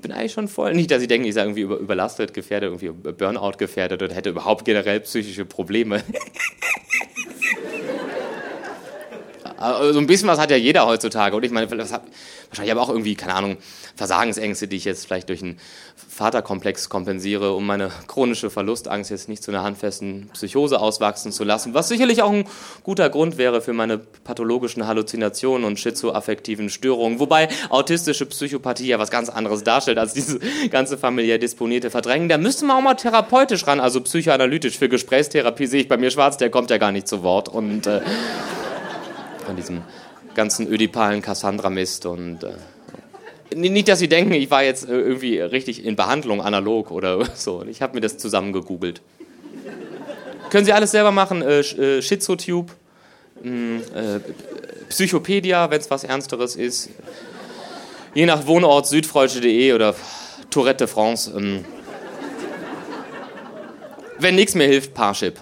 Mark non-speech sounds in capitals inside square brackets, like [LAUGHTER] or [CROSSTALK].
bin eigentlich schon voll. Nicht, dass Sie denken, ich sei irgendwie überlastet, gefährdet, irgendwie Burnout gefährdet oder hätte überhaupt generell psychische Probleme. [LAUGHS] Also ein bisschen was hat ja jeder heutzutage. Und ich meine, wahrscheinlich aber auch irgendwie, keine Ahnung, Versagensängste, die ich jetzt vielleicht durch einen Vaterkomplex kompensiere, um meine chronische Verlustangst jetzt nicht zu einer handfesten Psychose auswachsen zu lassen. Was sicherlich auch ein guter Grund wäre für meine pathologischen Halluzinationen und schizoaffektiven Störungen. Wobei autistische Psychopathie ja was ganz anderes darstellt als diese ganze familiär disponierte Verdrängen. Da müsste man auch mal therapeutisch ran, also psychoanalytisch. Für Gesprächstherapie sehe ich bei mir schwarz, der kommt ja gar nicht zu Wort. Und. Äh, von diesem ganzen ödipalen Cassandra-Mist und äh, nicht, dass Sie denken, ich war jetzt äh, irgendwie richtig in Behandlung analog oder [LAUGHS] so. Ich habe mir das zusammen gegoogelt. Können Sie alles selber machen? Äh, äh Schizotube, mm, äh, Psychopedia, wenn es was Ernsteres ist. Je nach Wohnort südfreudsche.de oder Tourette de France. Ähm. Wenn nichts mehr hilft, Parship.